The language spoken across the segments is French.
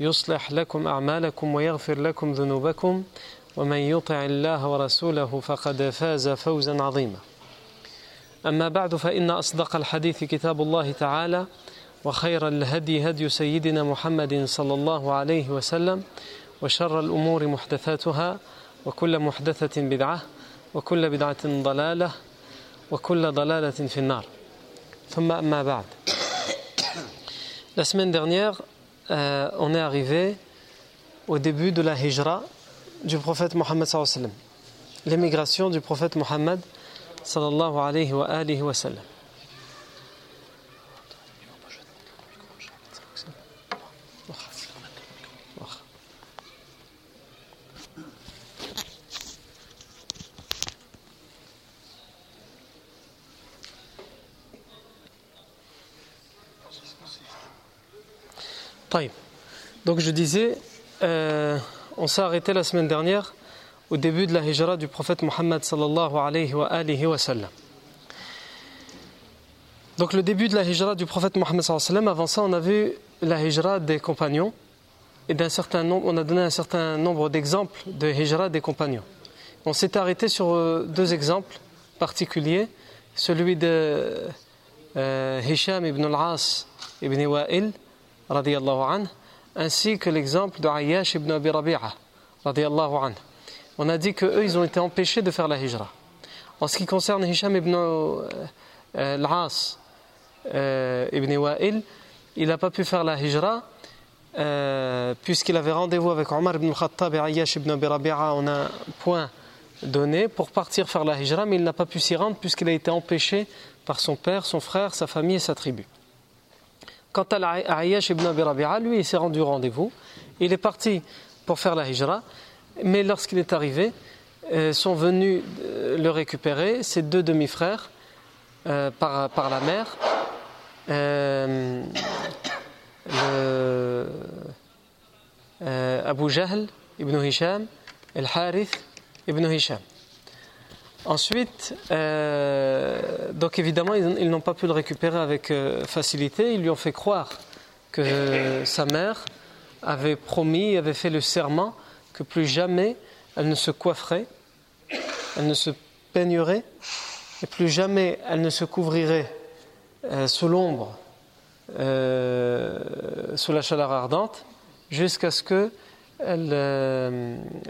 يصلح لكم أعمالكم ويغفر لكم ذنوبكم ومن يطع الله ورسوله فقد فاز فوزا عظيما. أما بعد فإن أصدق الحديث كتاب الله تعالى وخير الهدي هدي سيدنا محمد صلى الله عليه وسلم وشر الأمور محدثاتها وكل محدثة بدعة وكل بدعة ضلالة وكل ضلالة في النار. ثم أما بعد. La semaine dernière, euh, on est arrivé au début de la hijra du prophète Mohammed alayhi l'émigration du prophète Mohammed sallallahu alayhi wa sallam. Donc je disais, euh, on s'est arrêté la semaine dernière au début de la hijra du prophète Mohammed sallallahu alayhi wa sallam. Donc le début de la hijra du prophète Mohammed sallallahu alayhi wa sallam, avant ça on a vu la hijra des compagnons et d'un certain nombre, on a donné un certain nombre d'exemples de hijra des compagnons. On s'est arrêté sur euh, deux exemples particuliers, celui de euh, Hisham ibn al-As ibn Wa'il radiallahu anhu, ainsi que l'exemple de Ayyash ibn Abi Rabi'a. On a dit qu'eux, ils ont été empêchés de faire la hijra. En ce qui concerne Hisham ibn euh, al-As euh, ibn Wa'il, il n'a pas pu faire la hijra euh, puisqu'il avait rendez-vous avec Omar ibn al-Khattab et Ayyash ibn Abi Rabi'a en un point donné pour partir faire la hijra, mais il n'a pas pu s'y rendre puisqu'il a été empêché par son père, son frère, sa famille et sa tribu. Quant à Ayyash ibn Abi Rabi'a, lui, il s'est rendu au rendez-vous. Il est parti pour faire la hijra, mais lorsqu'il est arrivé, euh, sont venus euh, le récupérer ses deux demi-frères euh, par, la mer. Le, Abu Jahl ibn Hisham et le Harith ibn Hisham. Ensuite, euh, donc évidemment, ils, n'ont pas pu le récupérer avec euh, facilité. Ils lui ont fait croire que sa mère avait promis, avait fait le serment que plus jamais elle ne se coifferait, elle ne se peignerait, et plus jamais elle ne se couvrirait euh, sous l'ombre, sous la chaleur ardente, jusqu'à ce que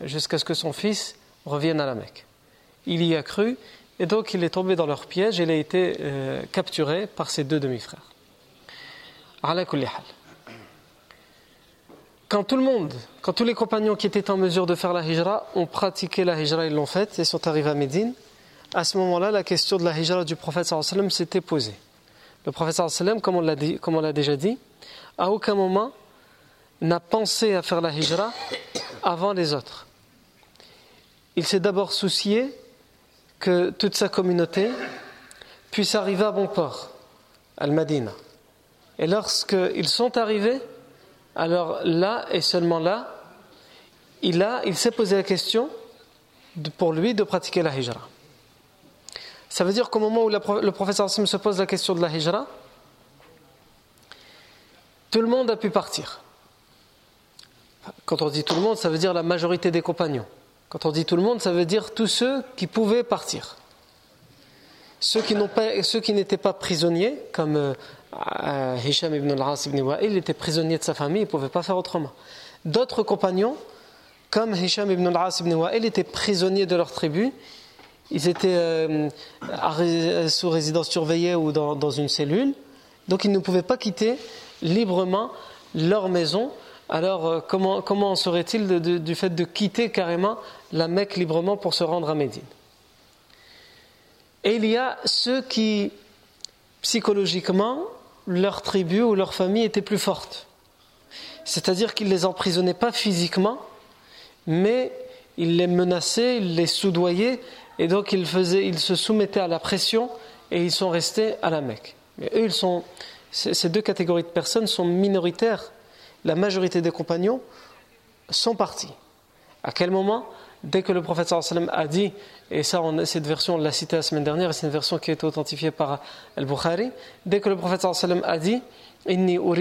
jusqu'à ce que son fils revienne à la Mecque il y a cru, et donc il est tombé dans leur piège il a été euh, capturé par ses deux demi-frères. Quand tout le monde, quand tous les compagnons qui étaient en mesure de faire la hijra ont pratiqué la hijra, ils l'ont faite et sont arrivés à Médine, à ce moment-là, la question de la hijra du prophète s'était posée. Le prophète sallam, comme on l'a déjà dit, à aucun moment n'a pensé à faire la hijra avant les autres. Il s'est d'abord soucié que toute sa communauté puisse arriver à bon port, Al-Madina. Et lorsqu'ils sont arrivés, alors là et seulement là, il, il s'est posé la question pour lui de pratiquer la hijra. Ça veut dire qu'au moment où le professeur Hassim se pose la question de la hijra, tout le monde a pu partir. Quand on dit tout le monde, ça veut dire la majorité des compagnons. Quand on dit tout le monde, ça veut dire tous ceux qui pouvaient partir. Ceux qui, n'étaient pas prisonniers, comme euh, Hisham ibn al-As ibn Wa'il, était prisonnier de sa famille, il ne pouvait pas faire autrement. D'autres compagnons, comme Hisham ibn al-As ibn Wa'il étaient prisonniers de leur tribu, ils étaient euh, sous résidence surveillée ou dans, une cellule, donc ils ne pouvaient pas quitter librement leur maison. Alors euh, comment, comment serait-il du fait de quitter carrément la Mecque librement pour se rendre à Médine? Et il y a ceux qui, psychologiquement, leur tribu ou leur famille était plus forte. C'est-à-dire qu'ils ne les emprisonnaient pas physiquement, mais ils les menaçaient, ils les soudoyaient, et donc ils, ils se soumettaient à la pression et ils sont restés à la Mecque. Mais eux, ils sont, ces deux catégories de personnes sont minoritaires. La majorité des compagnons sont partis. À quel moment? Dès que le prophète sallam a dit, et ça, cette version, on l'a citée la semaine dernière, c'est une version qui est authentifiée par Al-Bukhari, dès que le prophète sallam a dit, Inni wa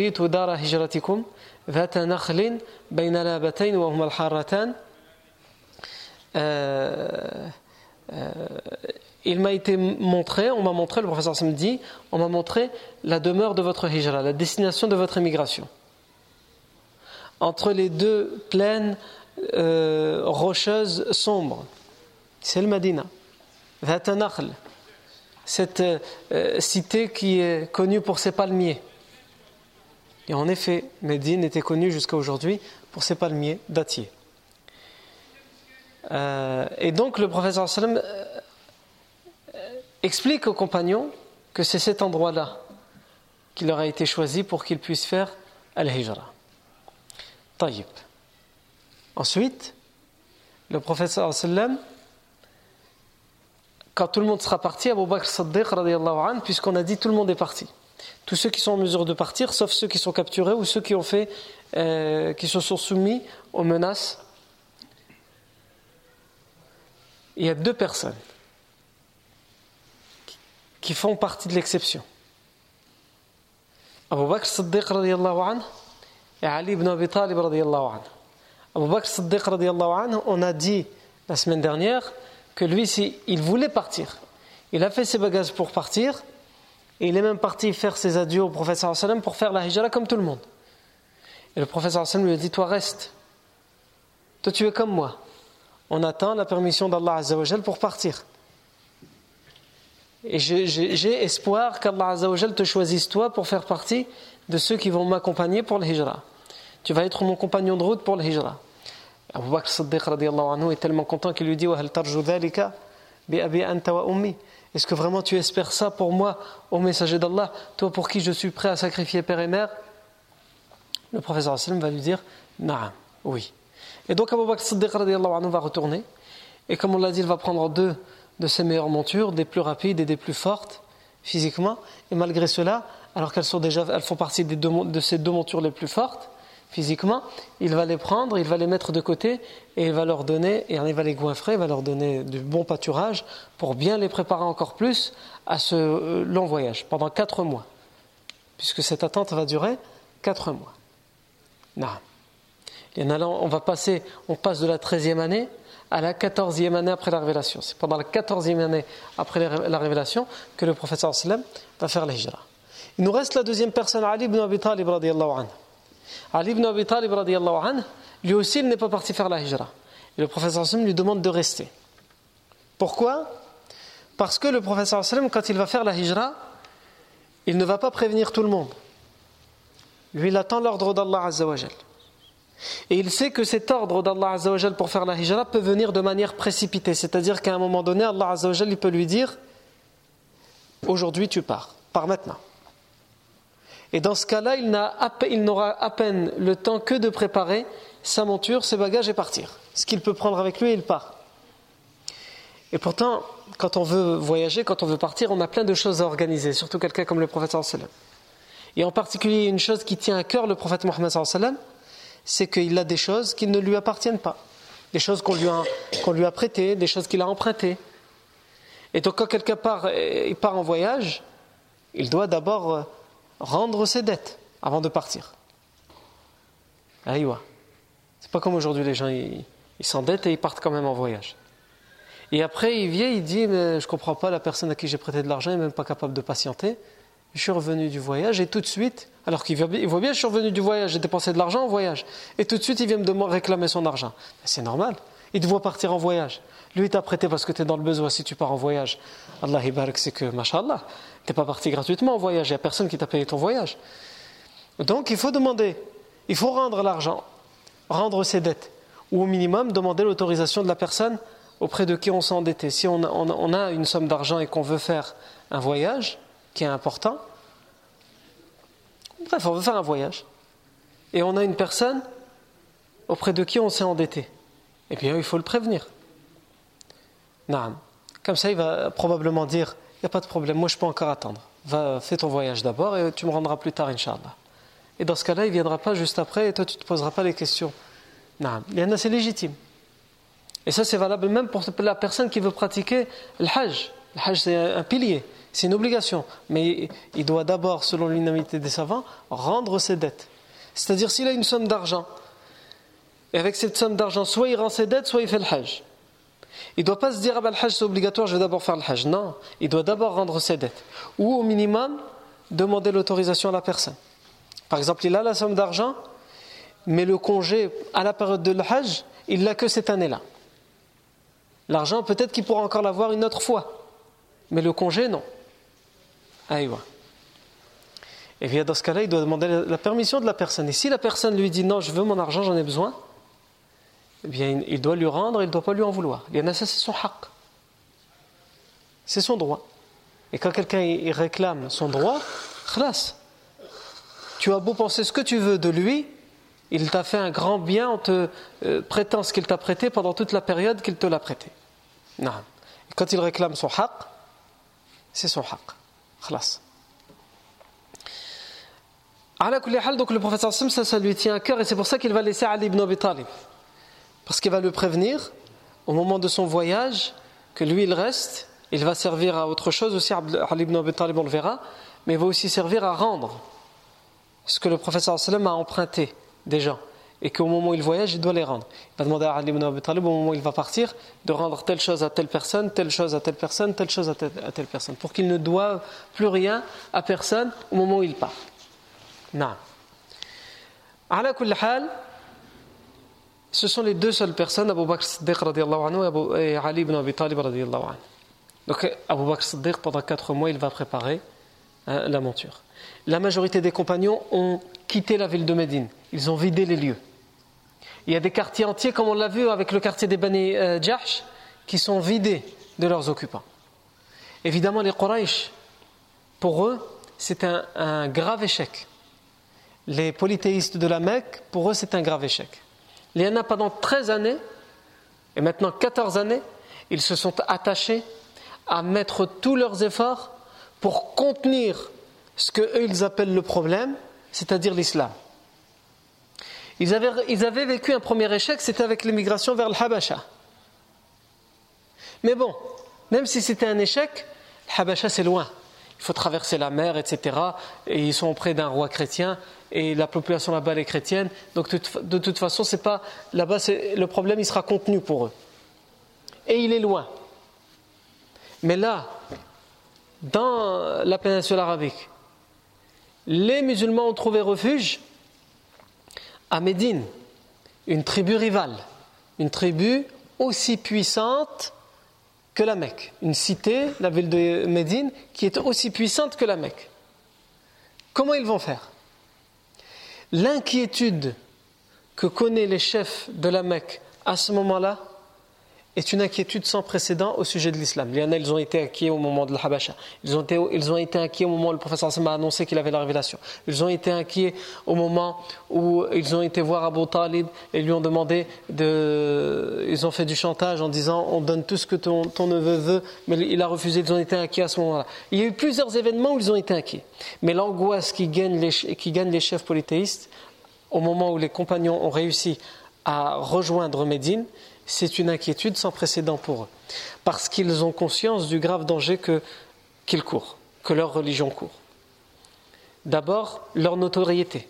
euh, euh, il m'a été montré, on m'a montré, le professeur me dit, on m'a montré la demeure de votre hijra, la destination de votre émigration. Entre les deux plaines euh, rocheuses sombres, c'est le Madina, Vatanakhl, cette euh, cité qui est connue pour ses palmiers. Et en effet, Médine était connue jusqu'à aujourd'hui pour ses palmiers dattiers. Euh, et donc le professeur sallam explique aux compagnons que c'est cet endroit-là qui leur a été choisi pour qu'ils puissent faire al-hijra. Ensuite, le professeur sallam quand tout le monde sera parti, Abu Bakr Saddiq, puisqu'on a dit tout le monde est parti. Tous ceux qui sont en mesure de partir, sauf ceux qui sont capturés ou ceux qui ont fait, euh, qui se sont soumis aux menaces il y a deux personnes qui font partie de l'exception. Abu Bakr et Ali ibn Abi Talib anhu. Abu Bakr Siddiq anhu, on a dit la semaine dernière que lui, il voulait partir. Il a fait ses bagages pour partir et il est même parti faire ses adieux au professeur sallam pour faire la hijra comme tout le monde. Et le professeur sallam lui a dit Toi, reste. Toi, tu es comme moi on attend la permission d'Allah Azzawajal pour partir. Et j'ai espoir qu'Allah Azzawajal te choisisse toi pour faire partie de ceux qui vont m'accompagner pour le hijra. Tu vas être mon compagnon de route pour le hijra. Abu Bakr Siddiq anhu est tellement content qu'il lui dit Est-ce que vraiment tu espères ça pour moi, ô messager d'Allah, toi pour qui je suis prêt à sacrifier père et mère? Le professeur va lui dire Naam, oui. Et donc Abu Bakr Siddiq anhu va retourner. Et comme on l'a dit, il va prendre deux de ses meilleures montures, des plus rapides et des plus fortes physiquement. Et malgré cela, alors qu'elles sont déjà, elles font partie des deux, de ces deux montures les plus fortes physiquement, il va les prendre, il va les mettre de côté et il va leur donner, et il va les goinfrer, il va leur donner du bon pâturage pour bien les préparer encore plus à ce euh, long voyage pendant quatre mois, puisque cette attente va durer quatre mois. Non on va passer, on passe de la 13e année à la 14e année après la révélation. C'est pendant la 14e année après la révélation que le sallam va faire la hijra. Il nous reste la deuxième personne, Ali ibn Abi Talib anhu. Ali ibn Abi Talib anhu, lui aussi il n'est pas parti faire la hijra. Et le sallam lui demande de rester. Pourquoi? Parce que le sallam quand il va faire la hijra, il ne va pas prévenir tout le monde. Lui il attend l'ordre d'Allah azza wa et il sait que cet ordre d'Allah Azzawajal pour faire la hijra peut venir de manière précipitée. C'est-à-dire qu'à un moment donné, Allah Azzawajal il peut lui dire Aujourd'hui tu pars, pars maintenant. Et dans ce cas-là, il n'aura à peine le temps que de préparer sa monture, ses bagages et partir. Ce qu'il peut prendre avec lui, il part. Et pourtant, quand on veut voyager, quand on veut partir, on a plein de choses à organiser, surtout quelqu'un comme le prophète. Et en particulier, une chose qui tient à cœur le prophète Mohammed c'est qu'il a des choses qui ne lui appartiennent pas, des choses qu'on lui, a, lui a prêtées, des choses qu'il a empruntées. Et donc quand quelqu'un part, il part en voyage, il doit d'abord euh, rendre ses dettes avant de partir. Aïwa. C'est pas comme aujourd'hui, les gens ils s'endettent et ils partent quand même en voyage. Et après, il vient, il dit Mais je comprends pas, la personne à qui j'ai prêté de l'argent n'est même pas capable de patienter. Je suis revenu du voyage et tout de suite, alors qu'il voit bien, je suis revenu du voyage, j'ai dépensé de l'argent en voyage. Et tout de suite, il vient me réclamer son argent. C'est normal. Il te voit partir en voyage. Lui, il t'a prêté parce que tu es dans le besoin si tu pars en voyage. Allah c'est que, mashallah, tu n'es pas parti gratuitement en voyage. Il n'y a personne qui t'a payé ton voyage. Donc, il faut demander, il faut rendre l'argent, rendre ses dettes. Ou au minimum, demander l'autorisation de la personne auprès de qui on s'est endetté. Si on a une somme d'argent et qu'on veut faire un voyage, qui est important. Bref, on veut faire un voyage. Et on a une personne auprès de qui on s'est endetté. Eh bien, il faut le prévenir. Comme ça, il va probablement dire n'y a pas de problème, moi je peux encore attendre. Va, fais ton voyage d'abord et tu me rendras plus tard, Inch'Allah. Et dans ce cas-là, il ne viendra pas juste après et toi tu ne te poseras pas les questions. Non. Il y en a, c'est légitime. Et ça, c'est valable même pour la personne qui veut pratiquer le Hajj. Le Hajj, c'est un pilier. C'est une obligation. Mais il doit d'abord, selon l'unanimité des savants, rendre ses dettes. C'est-à-dire, s'il a une somme d'argent, et avec cette somme d'argent, soit il rend ses dettes, soit il fait le hajj. Il ne doit pas se dire, ah ben, le hajj c'est obligatoire, je vais d'abord faire le hajj. Non, il doit d'abord rendre ses dettes. Ou au minimum, demander l'autorisation à la personne. Par exemple, il a la somme d'argent, mais le congé à la période de le hajj, il l'a que cette année-là. L'argent, peut-être qu'il pourra encore l'avoir une autre fois. Mais le congé, non. Et bien dans ce cas-là, il doit demander la permission de la personne. Et si la personne lui dit non, je veux mon argent, j'en ai besoin, eh bien il doit lui rendre, il ne doit pas lui en vouloir. Il y en a ça, c'est son haq. C'est son droit. Et quand quelqu'un réclame son droit, khlas. Tu as beau penser ce que tu veux de lui, il t'a fait un grand bien en te euh, prêtant ce qu'il t'a prêté pendant toute la période qu'il te l'a prêté. Non. Et quand il réclame son haq, c'est son haq. Khlas. Donc le professeur Sim, ça, ça lui tient à cœur et c'est pour ça qu'il va laisser Ali ibn Abi Talib. Parce qu'il va le prévenir au moment de son voyage que lui il reste, il va servir à autre chose aussi, Ali ibn Abi Talib on le verra, mais il va aussi servir à rendre ce que le professeur a emprunté des gens et qu'au moment où il voyage, il doit les rendre. Il va demander à Ali ibn Abi Talib, au moment où il va partir, de rendre telle chose à telle personne, telle chose à telle personne, telle chose à telle, personne, pour qu'il ne doive plus rien à personne au moment où il part. Non. Ce sont les deux seules personnes, Abu Bakr Siddiq anhu et Ali ibn Abi Talib. Donc Abu Bakr Siddiq, pendant quatre mois, il va préparer hein, la monture. La majorité des compagnons ont quitté la ville de Médine. Ils ont vidé les lieux. Il y a des quartiers entiers, comme on l'a vu avec le quartier des Bani euh, qui sont vidés de leurs occupants. Évidemment, les Quraysh, pour eux, c'est un, grave échec. Les polythéistes de la Mecque, pour eux, c'est un grave échec. Il y en a pendant 13 années, et maintenant 14 années, ils se sont attachés à mettre tous leurs efforts pour contenir ce qu'eux ils appellent le problème, c'est-à-dire l'islam. Ils avaient, vécu un premier échec, c'était avec l'émigration vers le Habasha. Mais bon, même si c'était un échec, le Habasha c'est loin. Il faut traverser la mer, etc. Et ils sont auprès d'un roi chrétien et la population là-bas est chrétienne. Donc de toute façon, c'est pas là-bas, le problème il sera contenu pour eux. Et il est loin. Mais là, dans la péninsule arabique, les musulmans ont trouvé refuge à Médine, une tribu rivale, une tribu aussi puissante que la Mecque, une cité, la ville de Médine, qui est aussi puissante que la Mecque. Comment ils vont faire? L'inquiétude que connaissent les chefs de la Mecque à ce moment-là, est une inquiétude sans précédent au sujet de l'islam. Il y en a, ils ont été inquiets au moment de l'Habasha. Ils ont, été, ils ont été inquiets au moment où le professeur Hassan a annoncé qu'il avait la révélation. Ils ont été inquiets au moment où ils ont été voir Abu Talib et lui ont demandé de. Ils ont fait du chantage en disant on donne tout ce que ton, ton neveu veut, mais il a refusé. Ils ont été inquiets à ce moment-là. Il y a eu plusieurs événements où ils ont été inquiets. Mais l'angoisse qui gagne les, qui gagne les chefs polythéistes, au moment où les compagnons ont réussi à rejoindre Médine, c'est une inquiétude sans précédent pour eux, parce qu'ils ont conscience du grave danger qu'ils courent, que leur religion court. D'abord, leur notoriété.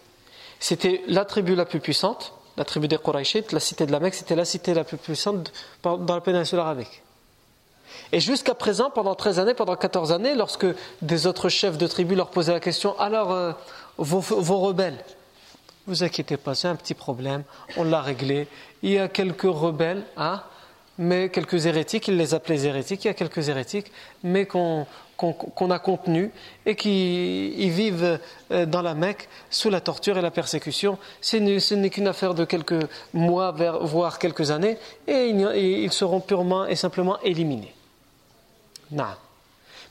C'était la tribu la plus puissante, la tribu des Qurayshites, la cité de la Mecque, c'était la cité la plus puissante dans la péninsule arabique. Et jusqu'à présent, pendant 13 années, pendant 14 années, lorsque des autres chefs de tribu leur posaient la question, alors euh, vos, rebelles, vous inquiétez pas, c'est un petit problème, on l'a réglé. Il y a quelques rebelles, hein, mais quelques hérétiques, ils les appelaient hérétiques, il y a quelques hérétiques, mais qu'on a contenus et qui vivent euh, dans la Mecque sous la torture et la persécution. Ce n'est qu'une affaire de quelques mois, voire quelques années, et ils seront purement et simplement éliminés.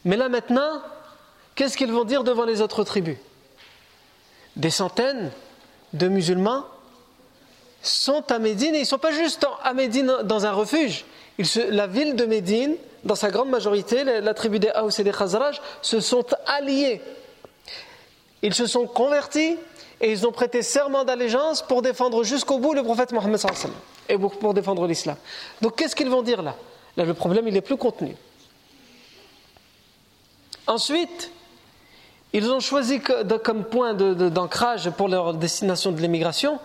Mais là maintenant, qu'est-ce qu'ils vont dire devant les autres tribus? Des centaines de musulmans sont à Médine et ils ne sont pas juste à Médine dans un refuge. la ville de Médine, dans sa grande majorité, la, tribu des Haous et des Khazraj, se sont alliés. Ils se sont convertis et ils ont prêté serment d'allégeance pour défendre jusqu'au bout le prophète Mohammed et pour défendre l'islam. Donc qu'est-ce qu'ils vont dire là? Là, le problème, il est plus contenu. Ensuite, ils ont choisi comme point d'ancrage pour leur destination de l'émigration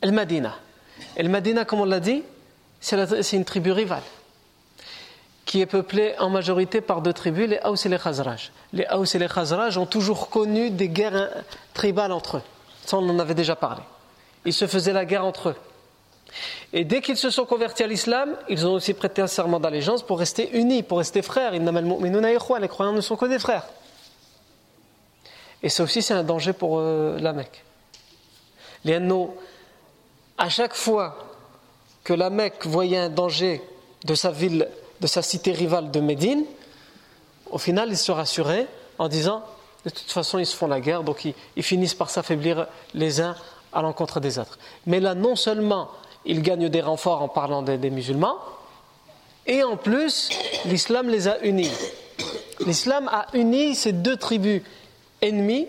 El Madina. El Madina, comme on l'a dit, c'est une tribu rivale qui est peuplée en majorité par deux tribus, les Haus et les Khazraj. Les Haus et les Khazraj ont toujours connu des guerres tribales entre eux. Ça, on en avait déjà parlé. Ils se faisaient la guerre entre eux. Et dès qu'ils se sont convertis à l'islam, ils ont aussi prêté un serment d'allégeance pour rester unis, pour rester frères. Les croyants ne sont que des frères. Et ça aussi, c'est un danger pour euh, la Mecque. Les à chaque fois que la Mecque voyait un danger de sa ville, de sa cité rivale de Médine, au final, ils se rassuraient en disant de toute façon, ils se font la guerre, donc ils, finissent par s'affaiblir les uns à l'encontre des autres. Mais là, non seulement ils gagnent des renforts en parlant des, musulmans, et en plus, l'islam les a unis. L'islam a uni ces deux tribus ennemies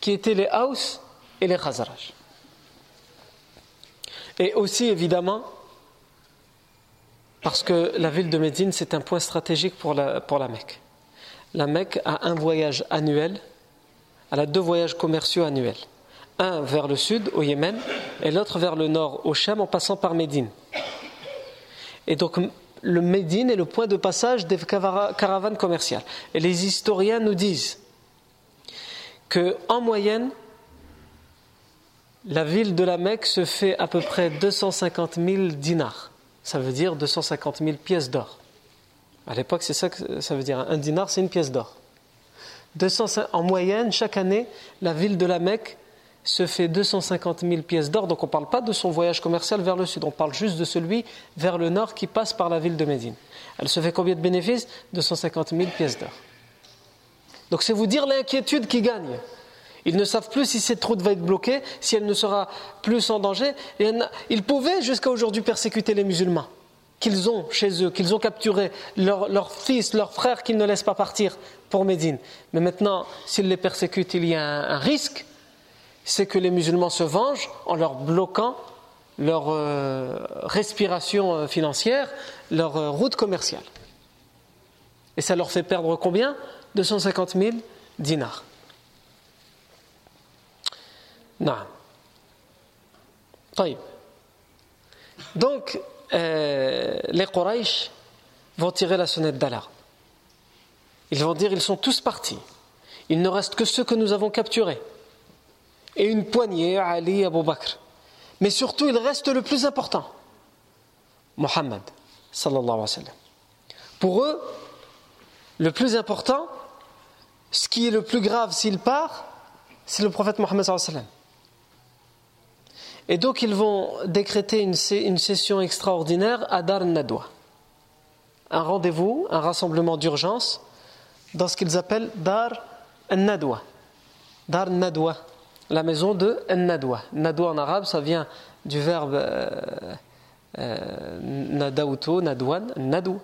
qui étaient les Haus et les Khazraj. Et aussi, évidemment, parce que la ville de Médine, c'est un point stratégique pour la, pour la Mecque. La Mecque a un voyage annuel, elle a deux voyages commerciaux annuels un vers le sud, au Yémen, et l'autre vers le nord, au Shem, en passant par Médine. Et donc, le Médine est le point de passage des caravanes commerciales. Et les historiens nous disent que, en moyenne, la ville de la Mecque se fait à peu près 250 000 dinars. Ça veut dire 250 000 pièces d'or. À l'époque, c'est ça que ça veut dire. Un dinar, c'est une pièce d'or. En moyenne, chaque année, la ville de la Mecque se fait 250 000 pièces d'or. Donc on ne parle pas de son voyage commercial vers le sud, on parle juste de celui vers le nord qui passe par la ville de Médine. Elle se fait combien de bénéfices? 250 000 pièces d'or. Donc c'est vous dire l'inquiétude qui gagne. Ils ne savent plus si cette route va être bloquée, si elle ne sera plus en danger. Et ils pouvaient jusqu'à aujourd'hui persécuter les musulmans qu'ils ont chez eux, qu'ils ont capturés, leurs fils, leurs frères qu'ils ne laissent pas partir pour Médine. Mais maintenant, s'ils les persécutent, il y a un risque c'est que les musulmans se vengent en leur bloquant leur euh, respiration euh, financière, leur euh, route commerciale. Et ça leur fait perdre combien? 250 000 dinars. Non. Donc, les Quraysh vont tirer la sonnette d'alarme. Ils vont dire ils sont tous partis. Il ne reste que ceux que nous avons capturés et une poignée, Ali Abu Bakr. Mais surtout, il reste le plus important, Mohammed, sallallahu. Pour eux, le plus important, ce qui est le plus grave s'il part, c'est le prophète Mohammed sallallahu alayhi wa sallam. Et donc, ils vont décréter une, session extraordinaire à Dar Nadwa. Un rendez-vous, un rassemblement d'urgence dans ce qu'ils appellent Dar Nadwa. Dar Nadwa la maison de Nadwa. Nadwa en arabe, ça vient du verbe euh, euh, nadwan, nadou.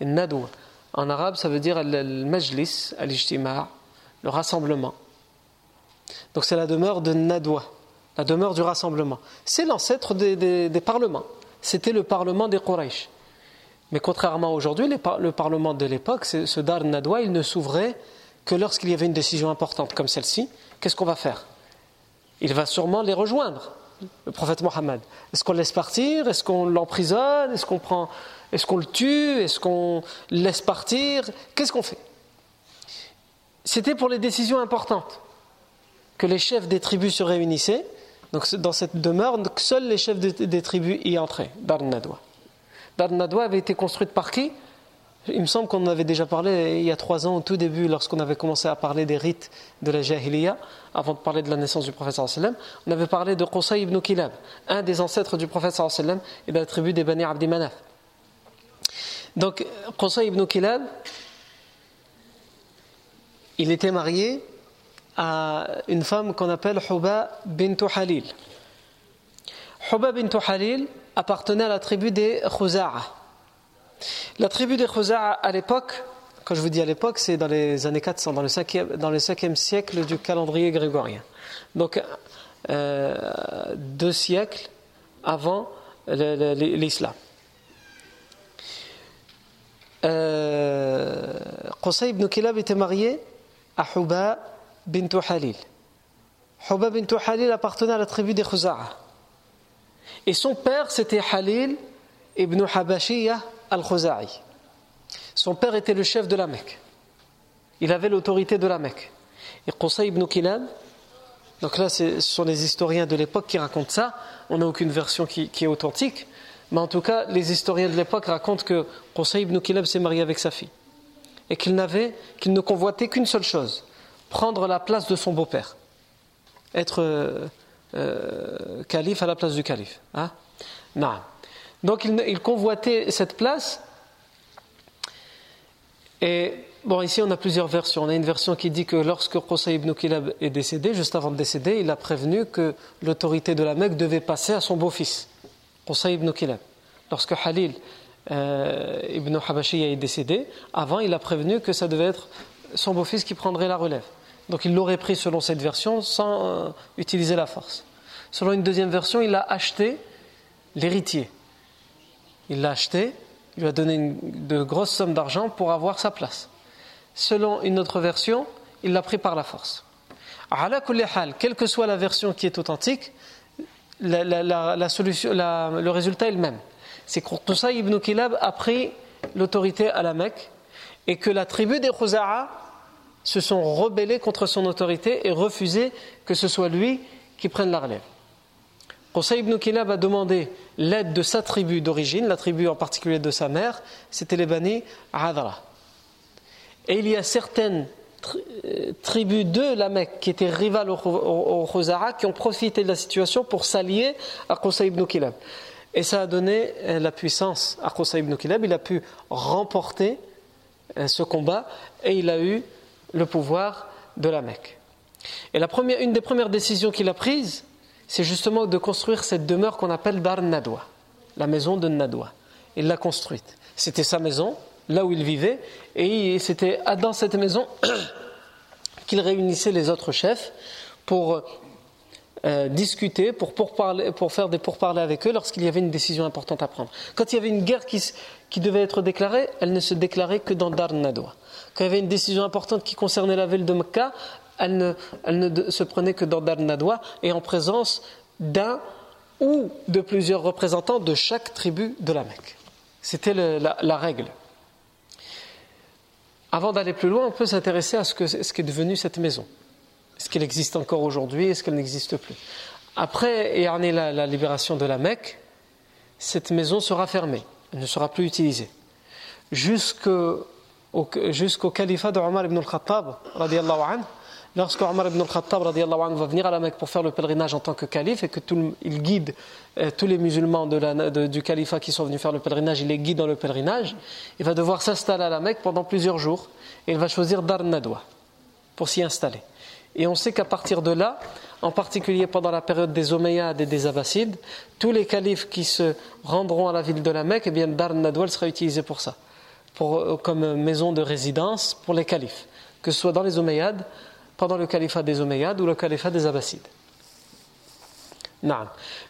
Nadwa. En arabe, ça veut dire le majlis, al le rassemblement. Donc c'est la demeure de Nadwa, la demeure du rassemblement. C'est l'ancêtre des, parlements. C'était le parlement des Quraysh. Mais contrairement aujourd'hui, le parlement de l'époque, ce Dar Nadwa, il ne s'ouvrait que lorsqu'il y avait une décision importante comme celle-ci. Qu'est-ce qu'on va faire? Il va sûrement les rejoindre, le prophète Mohammed Est-ce qu'on laisse partir? Est-ce qu'on l'emprisonne? Est-ce qu'on prend Est-ce qu'on le tue? Est-ce qu'on laisse partir? Qu'est-ce qu'on fait? C'était pour les décisions importantes que les chefs des tribus se réunissaient. Donc dans cette demeure, seuls les chefs des tribus y entraient, Dar Nadwa. Dar Nadwa avait été construite par qui? Il me semble qu'on en avait déjà parlé il y a trois ans, au tout début, lorsqu'on avait commencé à parler des rites de la Jahiliya, avant de parler de la naissance du prophète on avait parlé de Qusay ibn Kilab, un des ancêtres du prophète et de la tribu des Bani Abdi Manaf. Donc, Qusay ibn Kilab, il était marié à une femme qu'on appelle Huba bint Halil. Huba bint Halil appartenait à la tribu des Khuza'a. La tribu des Khuza'a à l'époque, quand je vous dis à l'époque, c'est dans les années 400, dans le 5e, dans le siècle du calendrier grégorien. Donc, euh, deux siècles avant l'islam. Euh, Qusay ibn Kilab était marié à Huba bint Halil. Huba bint Halil appartenait à la tribu des Khuza'a. Et son père, c'était Halil ibn Habashiyah al-Khuza'i. Son père était le chef de la Mecque. Il avait l'autorité de la Mecque. Et Qusay ibn Kilab, donc là ce sont les historiens de l'époque qui racontent ça, on n'a aucune version qui, est authentique, mais en tout cas les historiens de l'époque racontent que Qusay ibn Kilab s'est marié avec sa fille. Et qu'il n'avait, qu'il ne convoitait qu'une seule chose, prendre la place de son beau-père. Être euh, euh, calife à la place du calife. Hein? Non. Donc il, convoitait cette place. Et bon, ici on a plusieurs versions. On a une version qui dit que lorsque Qusay ibn Kilab est décédé, juste avant de décéder, il a prévenu que l'autorité de la Mecque devait passer à son beau-fils, Qusay ibn Kilab. Lorsque Halil euh, ibn Habashiyya est décédé, avant il a prévenu que ça devait être son beau-fils qui prendrait la relève. Donc il l'aurait pris selon cette version sans euh, utiliser la force. Selon une deuxième version, il a acheté l'héritier il l'a acheté, il lui a donné de grosses sommes d'argent pour avoir sa place. Selon une autre version, il l'a pris par la force. quelle que soit la version qui est authentique, la, solution, le résultat est le même. C'est que Qusay ibn Kilab a pris l'autorité à la Mecque et que la tribu des Khuza'a se sont rebellés contre son autorité et refusé que ce soit lui qui prenne la relève. Qusay ibn Kilab a demandé l'aide de sa tribu d'origine, la tribu en particulier de sa mère, c'était les Bani Adra. Et il y a certaines euh, tribus de la Mecque qui étaient rivales au Khuzara qui ont profité de la situation pour s'allier à Qusay ibn Kilab. Et ça a donné euh, la puissance à Qusay ibn Kilab. Il a pu remporter euh, ce combat et il a eu le pouvoir de la Mecque. Et la première, une des premières décisions qu'il a prises, c'est justement de construire cette demeure qu'on appelle Dar Nadwa, la maison de Nadwa. Il l'a construite. C'était sa maison, là où il vivait, et c'était dans cette maison qu'il réunissait les autres chefs pour euh, discuter, pour, pour faire des pourparlers avec eux lorsqu'il y avait une décision importante à prendre. Quand il y avait une guerre qui, qui devait être déclarée, elle ne se déclarait que dans Dar Nadwa. Quand il y avait une décision importante qui concernait la ville de Mecca, elle ne, se prenait que dans Dar Nadwa et en présence d'un ou de plusieurs représentants de chaque tribu de la Mecque. C'était la, règle. Avant d'aller plus loin, on peut s'intéresser à ce, que, ce qu'est devenu cette maison. Est-ce qu'elle existe encore aujourd'hui? Est-ce qu'elle n'existe plus? Après la, la libération de la Mecque, cette maison sera fermée, elle ne sera plus utilisée. Jusqu'au, jusqu'au califat de Omar ibn al-Khattab, lorsque Omar ibn al-Khattab va venir à la Mecque pour faire le pèlerinage en tant que calife et que il guide euh, tous les musulmans du califat qui sont venus faire le pèlerinage, il les guide dans le pèlerinage, il va devoir s'installer à la Mecque pendant plusieurs jours et il va choisir Dar Nadwa pour s'y installer. Et on sait qu'à partir de là, en particulier pendant la période des Omeyyades et des Abbasides, tous les califes qui se rendront à la ville de la Mecque, eh bien Dar Nadwa sera utilisé pour ça, euh, comme maison de résidence pour les califes, que ce soit dans les Omeyyades pendant le califat des Omeyyades ou le califat des Abbassides.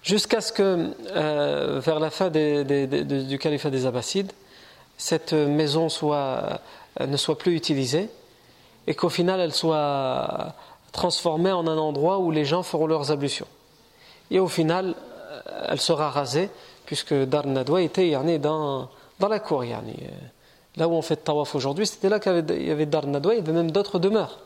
Jusqu'à ce que, euh, vers la fin du califat des Abbassides, cette maison euh, ne soit plus utilisée et qu'au final elle soit transformée en un endroit où les gens feront leurs ablutions. et au final, elle sera rasée, puisque Dar Nadwa était dans, dans la cour. Là où on fait tawaf aujourd'hui, c'était là qu'il y avait Dar Nadwa, il y avait même d'autres demeures.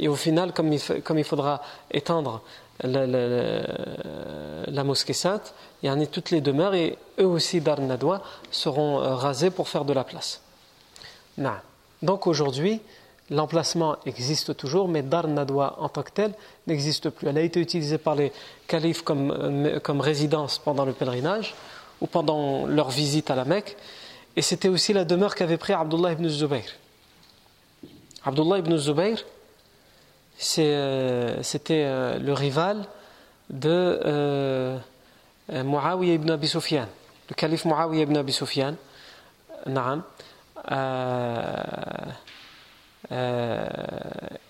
Et au final, comme il, faudra étendre la, mosquée sainte, il y en a toutes les demeures et eux aussi Dar Nadwa seront euh, rasés pour faire de la place. Donc aujourd'hui, l'emplacement existe toujours, mais Dar Nadwa en tant que tel n'existe plus. Elle a été utilisée par les califes comme, euh, comme résidence pendant le pèlerinage ou pendant leur visite à la Mecque. Et c'était aussi la demeure qu'avait pris Abdullah ibn Zubayr. Abdullah ibn Zubayr, euh, c'était euh, le rival de euh, Muawiyah ibn Abi Sufyan, le calife Muawiyah ibn Abi Sufyan.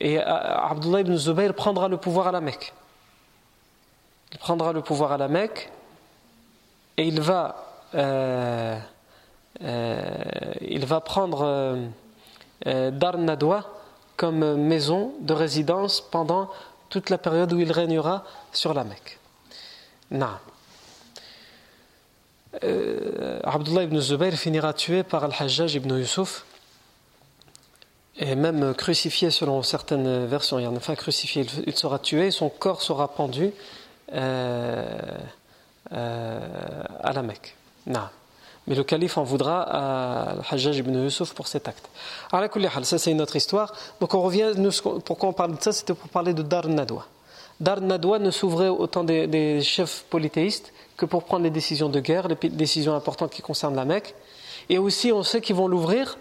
Et Abdullah ibn Zubayr prendra le pouvoir à la Mecque. Il prendra le pouvoir à la Mecque et il va, il va prendre Dar Nadwa comme maison de résidence pendant toute la période où il régnera sur la Mecque. Euh, Abdullah ibn Zubayr finira tué par Al-Hajjaj ibn Yusuf et même crucifié selon certaines versions. Il a crucifié, il sera tué, son corps sera pendu euh, euh, à la Mecque. Non. Mais le calife en voudra à Hajjaj ibn Yusuf pour cet acte. Alors, ça c'est une autre histoire. Donc on revient, pourquoi on parle de ça C'était pour parler de Dar Nadwa. Dar Nadwa ne s'ouvrait autant des, des, chefs polythéistes que pour prendre les décisions de guerre, les décisions importantes qui concernent la Mecque. Et aussi, on sait qu'ils vont l'ouvrir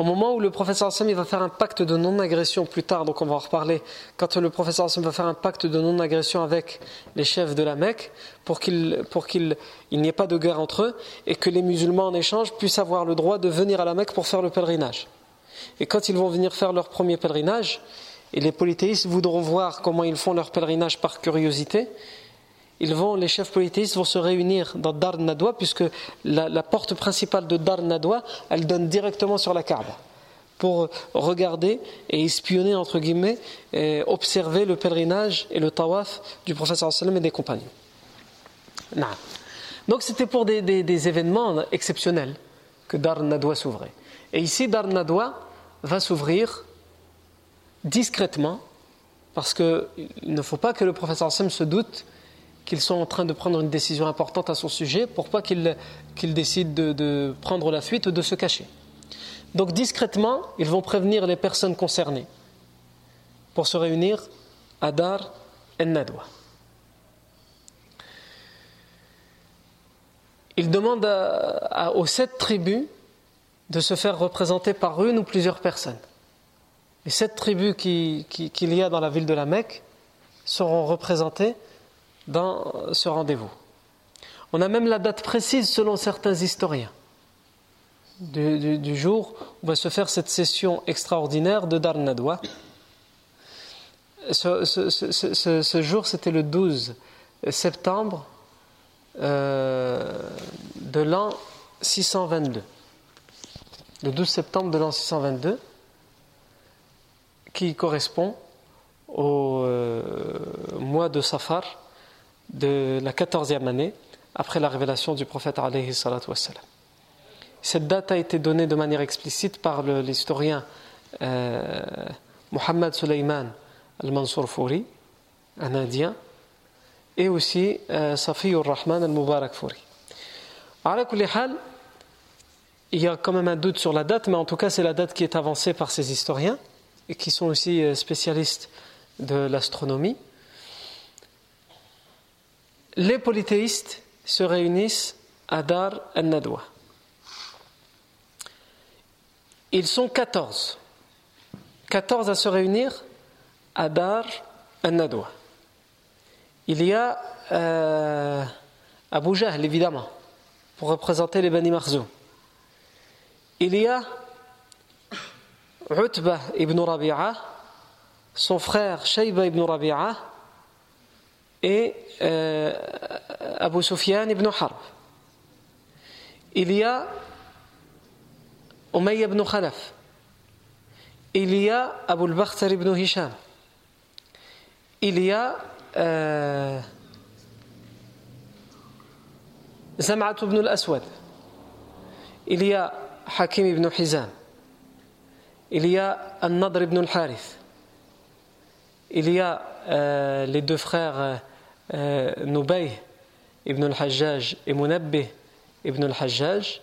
au moment où le professeur Hassan va faire un pacte de non-agression plus tard, donc on va en reparler, quand le professeur Hassan va faire un pacte de non-agression avec les chefs de la Mecque pour qu'il pour qu'il n'y ait pas de guerre entre eux et que les musulmans en échange puissent avoir le droit de venir à la Mecque pour faire le pèlerinage. Et quand ils vont venir faire leur premier pèlerinage, et les polythéistes voudront voir comment ils font leur pèlerinage par curiosité, ils vont, les chefs polythéistes vont se réunir dans Dar Nadwa, puisque la, porte principale de Dar Nadwa, elle donne directement sur la Kaaba, pour regarder et espionner, entre guillemets, et observer le pèlerinage et le tawaf du professeur sallam et des compagnons. Donc c'était pour des, événements exceptionnels que Dar Nadwa s'ouvrait. Et ici, Dar Nadwa va s'ouvrir discrètement, parce qu'il ne faut pas que le professeur sallam se doute qu'ils sont en train de prendre une décision importante à son sujet pour pas qu'ils décident de, prendre la fuite ou de se cacher. Donc discrètement, ils vont prévenir les personnes concernées pour se réunir à Dar el-Nadwa. Ils demandent aux sept tribus de se faire représenter par une ou plusieurs personnes. Les sept tribus qu'il y a dans la ville de la Mecque seront représentées dans ce rendez-vous. On a même la date précise selon certains historiens du, jour où va se faire cette session extraordinaire de Dar Nadwa. Ce, jour, c'était le 12 septembre euh, de l'an 622. Le 12 septembre de l'an 622, qui correspond au euh, mois de Safar, de la quatorzième année après la révélation du prophète alayhi Cette date a été donnée de manière explicite par l'historien euh, Muhammad Sulaiman al-Mansur Fouri, un Indien, et aussi euh, Safiyur Rahman al-Mubarak Fouri. Il y a quand même un doute sur la date, mais en tout cas c'est la date qui est avancée par ces historiens et qui sont aussi euh, spécialistes de l'astronomie les polythéistes se réunissent à Dar al-Nadwa. Ils sont 14. 14 à se réunir à Dar al-Nadwa. Il y a euh, Abu Jahl, évidemment, pour représenter les Bani Marzoum. Il y a Utbah ibn Rabi'a, son frère Shayba ibn Rabi'a, et euh, Abu Sufyan ibn Harb. Il y a Umayya ibn Khalaf. Il y a Abu al-Bakhtar ibn Hisham. Il y a euh, Zam'at ibn al-Aswad. Il y a Hakim ibn Hizam. Il y a An-Nadr ibn al-Harith. Il y a euh, les deux frères euh, Nubay ibn al-Hajjaj et Munabbih ibn al-Hajjaj.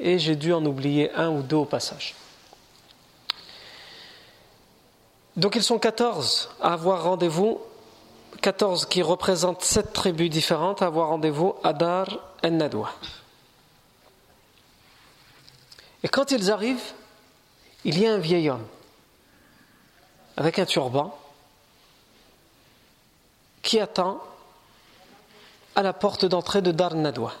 Et j'ai dû en oublier un ou deux au passage. Donc ils sont 14 à avoir rendez-vous, 14 qui représentent sept tribus différentes à avoir rendez-vous à Dar el-Nadwa. Et quand ils arrivent, il y a un vieil homme avec un turban qui attend à la porte d'entrée de Dar Nadwa.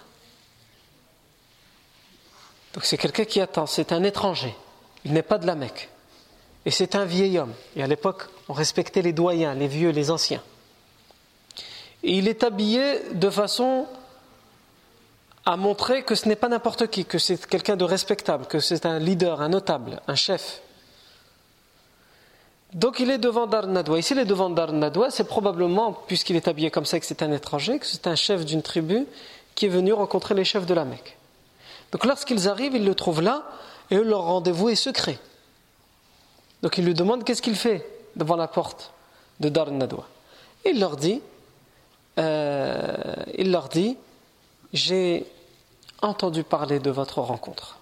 Donc c'est quelqu'un qui attend, c'est un étranger, il n'est pas de la Mecque. Et c'est un vieil homme. Et à l'époque, on respectait les doyens, les vieux, les anciens. Et il est habillé de façon à montrer que ce n'est pas n'importe qui, que c'est quelqu'un de respectable, que c'est un leader, un notable, un chef. Donc il est devant Dar Nadwa. Ici, il est devant Dar c'est probablement, puisqu'il est habillé comme ça, que c'est un étranger, que c'est un chef d'une tribu qui est venu rencontrer les chefs de la Mecque. Donc lorsqu'ils arrivent, ils le trouvent là, et leur rendez-vous est secret. Donc il lui demande qu'est-ce qu'il fait devant la porte de Dar. Il leur dit, euh, il leur dit, j'ai entendu parler de votre rencontre.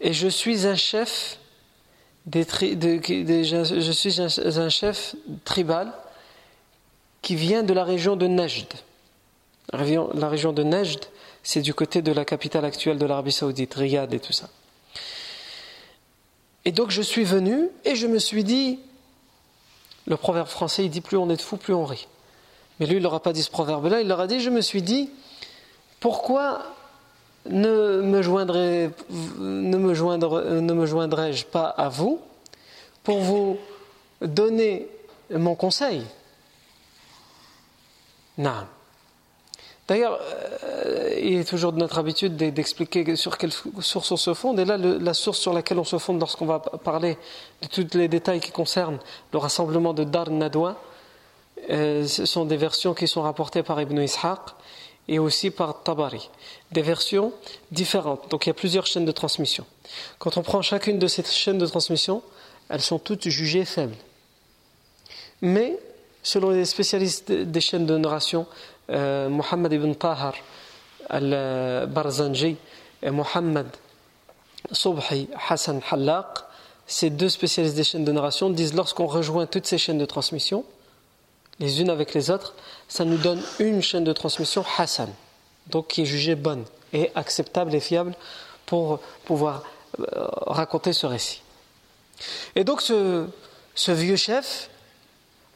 Et je suis un chef je suis un, chef tribal qui vient de la région de Najd. La région de Najd, c'est du côté de la capitale actuelle de l'Arabie Saoudite, Riyad et tout ça. Et donc je suis venu et je me suis dit, le proverbe français il dit plus on est de fou, plus on rit. Mais lui il n'aura pas dit ce proverbe-là, il leur a dit, je me suis dit, pourquoi ne me, joindrai-je pas à vous pour vous donner mon conseil? Non. D'ailleurs, euh, il est toujours de notre habitude d'expliquer sur quelle source on se fonde. Et là, la source sur laquelle on se fonde lorsqu'on va parler de tous les détails qui concernent le rassemblement de Dar Nadwa, euh, ce sont des versions qui sont rapportées par Ibn Ishaq et aussi par Tabari. Des versions différentes. Donc il y a plusieurs chaînes de transmission. Quand on prend chacune de ces chaînes de transmission, elles sont toutes jugées faibles. Mais, selon les spécialistes des chaînes de narration, euh, Muhammad ibn Tahar al-Barzanji et Muhammad Subhi Hassan Hallaq, ces deux spécialistes des chaînes de narration, disent lorsqu'on rejoint toutes ces chaînes de transmission, les unes avec les autres, ça nous donne une chaîne de transmission Hassan, donc qui est jugée bonne et acceptable et fiable pour pouvoir euh, raconter ce récit. Et donc ce, ce vieux chef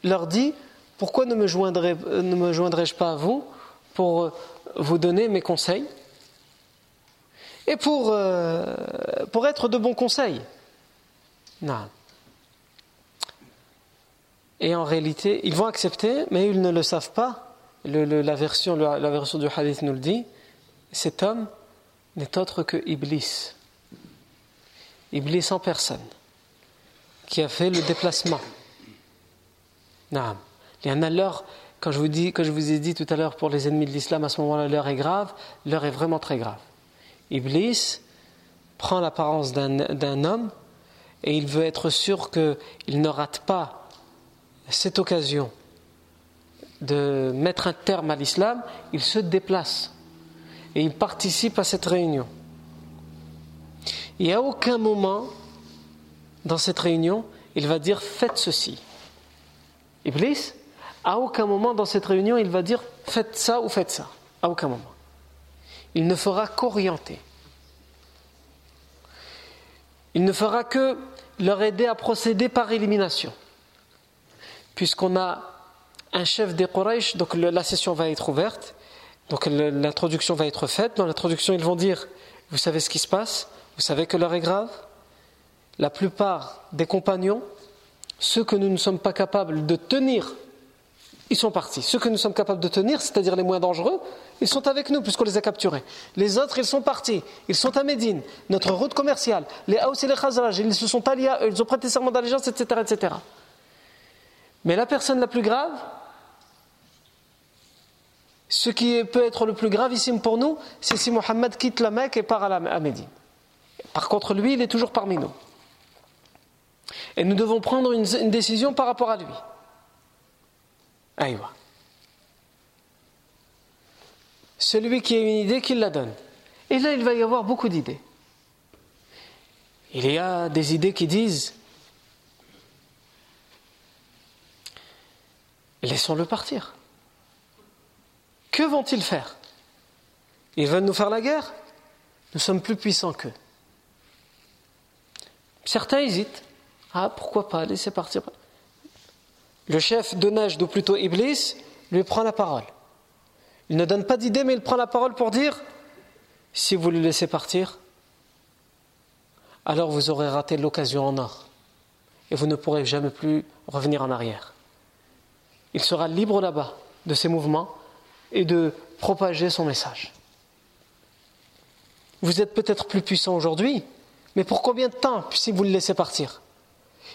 leur dit pourquoi ne me, joindrai-je pas à vous pour euh, vous donner mes conseils? Et pour, euh, pour être de bons conseils? Non. Et en réalité, ils vont accepter, mais ils ne le savent pas. la, version, la version du hadith nous le dit. Cet homme n'est autre que Iblis. Iblis en personne, qui a fait le déplacement. Non. Il y en a l'heure, quand dis, je vous ai dit tout à l'heure pour les ennemis de l'islam, à ce moment-là, l'heure est grave, l'heure est vraiment très grave. Iblis prend l'apparence d'un homme et il veut être sûr qu'il ne rate pas cette occasion de mettre un terme à l'islam, il se déplace et il participe à cette réunion. Et à aucun moment dans cette réunion, il va dire faites ceci. Iblis, à aucun moment dans cette réunion, il va dire faites ça ou faites ça. À aucun moment. Il ne fera qu'orienter. Il ne fera que leur aider à procéder par élimination. Puisqu'on a un chef des Quraysh, donc la session va être ouverte, donc l'introduction va être faite. Dans l'introduction, ils vont dire Vous savez ce qui se passe? Vous savez que l'heure est grave? La plupart des compagnons, ceux que nous ne sommes pas capables de tenir ils sont partis. Ceux que nous sommes capables de tenir, c'est-à-dire les moins dangereux, ils sont avec nous puisqu'on les a capturés. Les autres, ils sont partis. Ils sont à Médine, notre route commerciale. Les Haus et les Khazraj, ils se sont alliés ils ont prêté serment d'allégeance, etc., etc. Mais la personne la plus grave, Ce qui peut être le plus gravissime pour nous, c'est si Mohammed quitte la Mecque et part à, la, Médine. Par contre, lui, il est toujours parmi nous. Et nous devons prendre une, décision par rapport à lui. Aïwa. Celui qui a une idée, qu'il la donne. Et là, il va y avoir beaucoup d'idées. Il y a des idées qui disent laissons-le partir. Que vont-ils faire? Ils veulent nous faire la guerre? Nous sommes plus puissants qu'eux. Certains hésitent. Ah, pourquoi pas Laissez partir. Le chef de neige, ou plutôt Iblis, lui prend la parole. Il ne donne pas d'idée, mais il prend la parole pour dire si vous le laissez partir, alors vous aurez raté l'occasion en or et vous ne pourrez jamais plus revenir en arrière. Il sera libre là-bas de ses mouvements et de propager son message. Vous êtes peut-être plus puissant aujourd'hui, mais pour combien de temps si vous le laissez partir?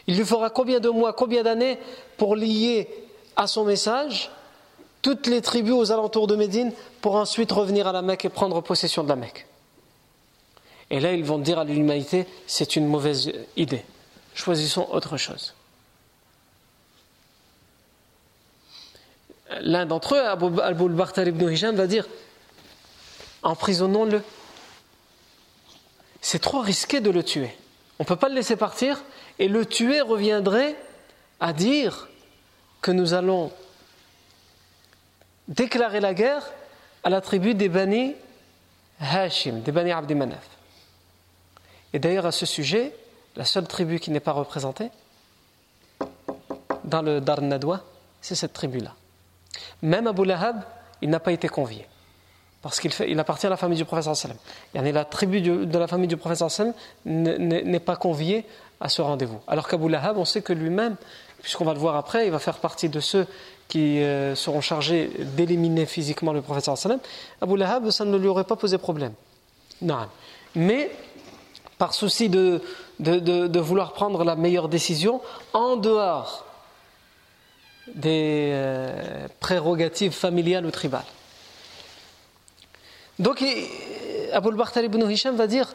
Il lui fera combien de mois, combien d'années pour lier à son message toutes les tribus aux alentours de Médine pour ensuite revenir à la Mecque et prendre possession de la Mecque? Et là, ils vont dire à l'humanité, c'est une mauvaise idée. Choisissons autre chose. L'un d'entre eux, Abu al ibn va dire emprisonnons-le. C'est trop risqué de le tuer. On ne peut pas le laisser partir et le tuer reviendrait à dire que nous allons déclarer la guerre à la tribu des Bani Hashim, des Bani Abdi Manaf. Et d'ailleurs, à ce sujet, la seule tribu qui n'est pas représentée dans le Dar Nadwa, c'est cette tribu-là. Même Abu Lahab, il n'a pas été convié. Parce qu'il il appartient à la famille du prophète sallam. La tribu de la famille du prophète sallam n'est pas conviée à ce rendez-vous. Alors qu'Abu Lahab, on sait que lui-même, puisqu'on va le voir après, il va faire partie de ceux qui euh, seront chargés d'éliminer physiquement le prophète sallam. Abu Lahab, ça ne lui aurait pas posé problème. Non. Mais par souci de, de, vouloir prendre la meilleure décision en dehors des euh, prérogatives familiales ou tribales. Donc Abu al ibn Hisham va dire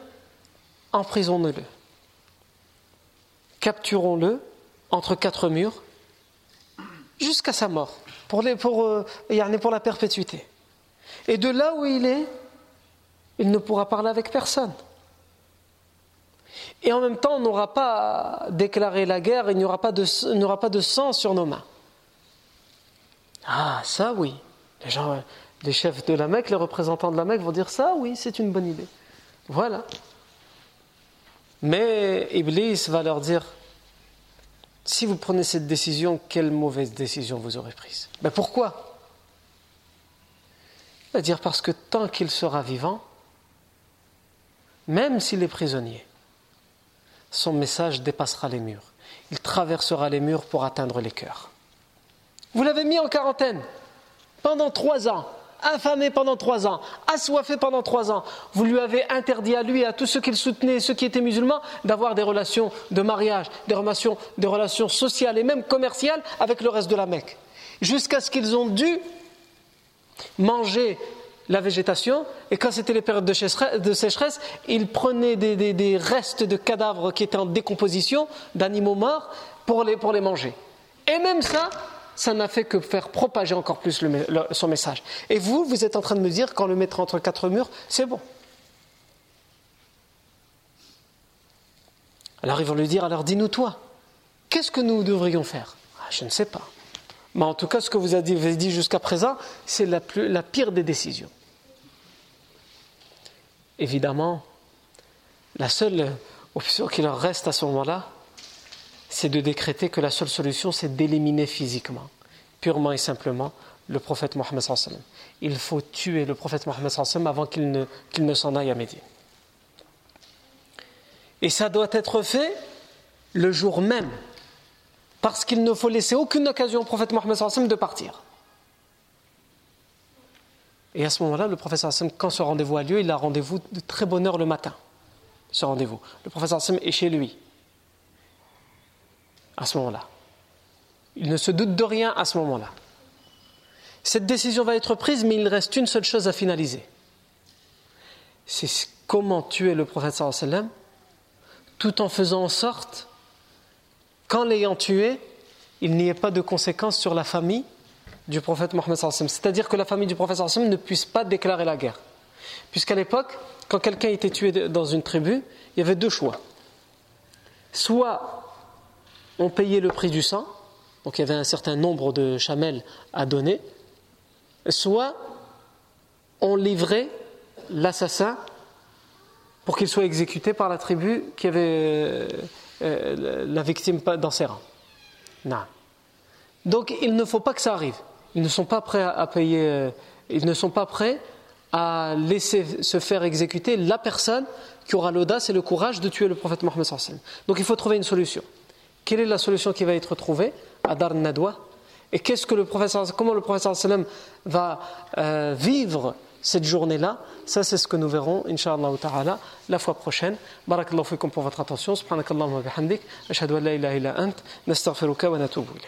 emprisonnons-le, capturons-le entre quatre murs jusqu'à sa mort, pour, les, pour, euh, pour la perpétuité. Et de là où il est, il ne pourra parler avec personne. Et en même temps, on n'aura pas déclaré la guerre, il n'y aura, pas de sang sur nos mains. Ah, ça oui. Les gens, les chefs de la Mecque, les représentants de la Mecque vont dire ça, oui, c'est une bonne idée. Voilà. Mais Iblis va leur dire si vous prenez cette décision, quelle mauvaise décision vous aurez prise? Ben Pourquoi? Il va dire parce que tant qu'il sera vivant, même s'il est prisonnier, son message dépassera les murs. Il traversera les murs pour atteindre les cœurs. Vous l'avez mis en quarantaine pendant trois ans, affamé pendant trois ans, assoiffé pendant trois ans. Vous lui avez interdit à lui et à tous ceux qu'il soutenait, ceux qui étaient musulmans, d'avoir des relations de mariage, des relations, des relations sociales et même commerciales avec le reste de la Mecque. Jusqu'à ce qu'ils ont dû manger la végétation, et quand c'était les périodes de sécheresse, ils prenaient des, restes de cadavres qui étaient en décomposition, d'animaux morts, pour les, pour les manger. Et même ça, ça n'a fait que faire propager encore plus son message. Et vous, vous êtes en train de me dire qu'en le mettre entre quatre murs, c'est bon. Alors ils vont lui dire, alors dis-nous toi, qu'est-ce que nous devrions faire? Ah, Je ne sais pas. Mais en tout cas, ce que vous avez dit jusqu'à présent, c'est la pire des décisions. Évidemment, la seule option qui leur reste à ce moment-là, c'est de décréter que la seule solution, c'est d'éliminer physiquement, purement et simplement, le prophète Mohammed sallam. Il faut tuer le prophète Mohammed sallam avant qu'il ne, qu'il ne s'en aille à Médine. Et ça doit être fait le jour même, parce qu'il ne faut laisser aucune occasion au prophète Mohammed sallam de partir. Et à ce moment-là, le professeur Hassan, quand ce rendez-vous a lieu, il a rendez-vous de très bonne heure le matin. Ce rendez-vous. Le professeur Hassan est chez lui. À ce moment-là. Il ne se doute de rien à ce moment-là. Cette décision va être prise, mais il reste une seule chose à finaliser. C'est comment tuer le prophète sallam tout en faisant en sorte qu'en l'ayant tué, il n'y ait pas de conséquences sur la famille du prophète Mohammed C'est-à-dire que la famille du prophète ne puisse pas déclarer la guerre. Puisqu'à l'époque, quand quelqu'un était tué dans une tribu, il y avait deux choix. Soit on payait le prix du sang, donc il y avait un certain nombre de chamelles à donner, soit on livrait l'assassin pour qu'il soit exécuté par la tribu qui avait euh, euh, la victime dans ses rangs. Non. Donc il ne faut pas que ça arrive. Ils ne sont pas prêts à payer, euh, ils ne sont pas prêts à laisser se faire exécuter la personne qui aura l'audace et le courage de tuer le prophète Mohammed. Donc il faut trouver une solution. Quelle est la solution qui va être trouvée à Dar Nadwa? Et qu'est-ce que le professeur, comment le professeur va euh, vivre cette journée-là? Ça, c'est ce que nous verrons, Inch'Allah ta'ala, la fois prochaine. Barakallahu fikum pour votre attention. Subhanakallahumma bihamdik. Ashhadu an la ilaha illa ant. Nastaghfiruka wa natubu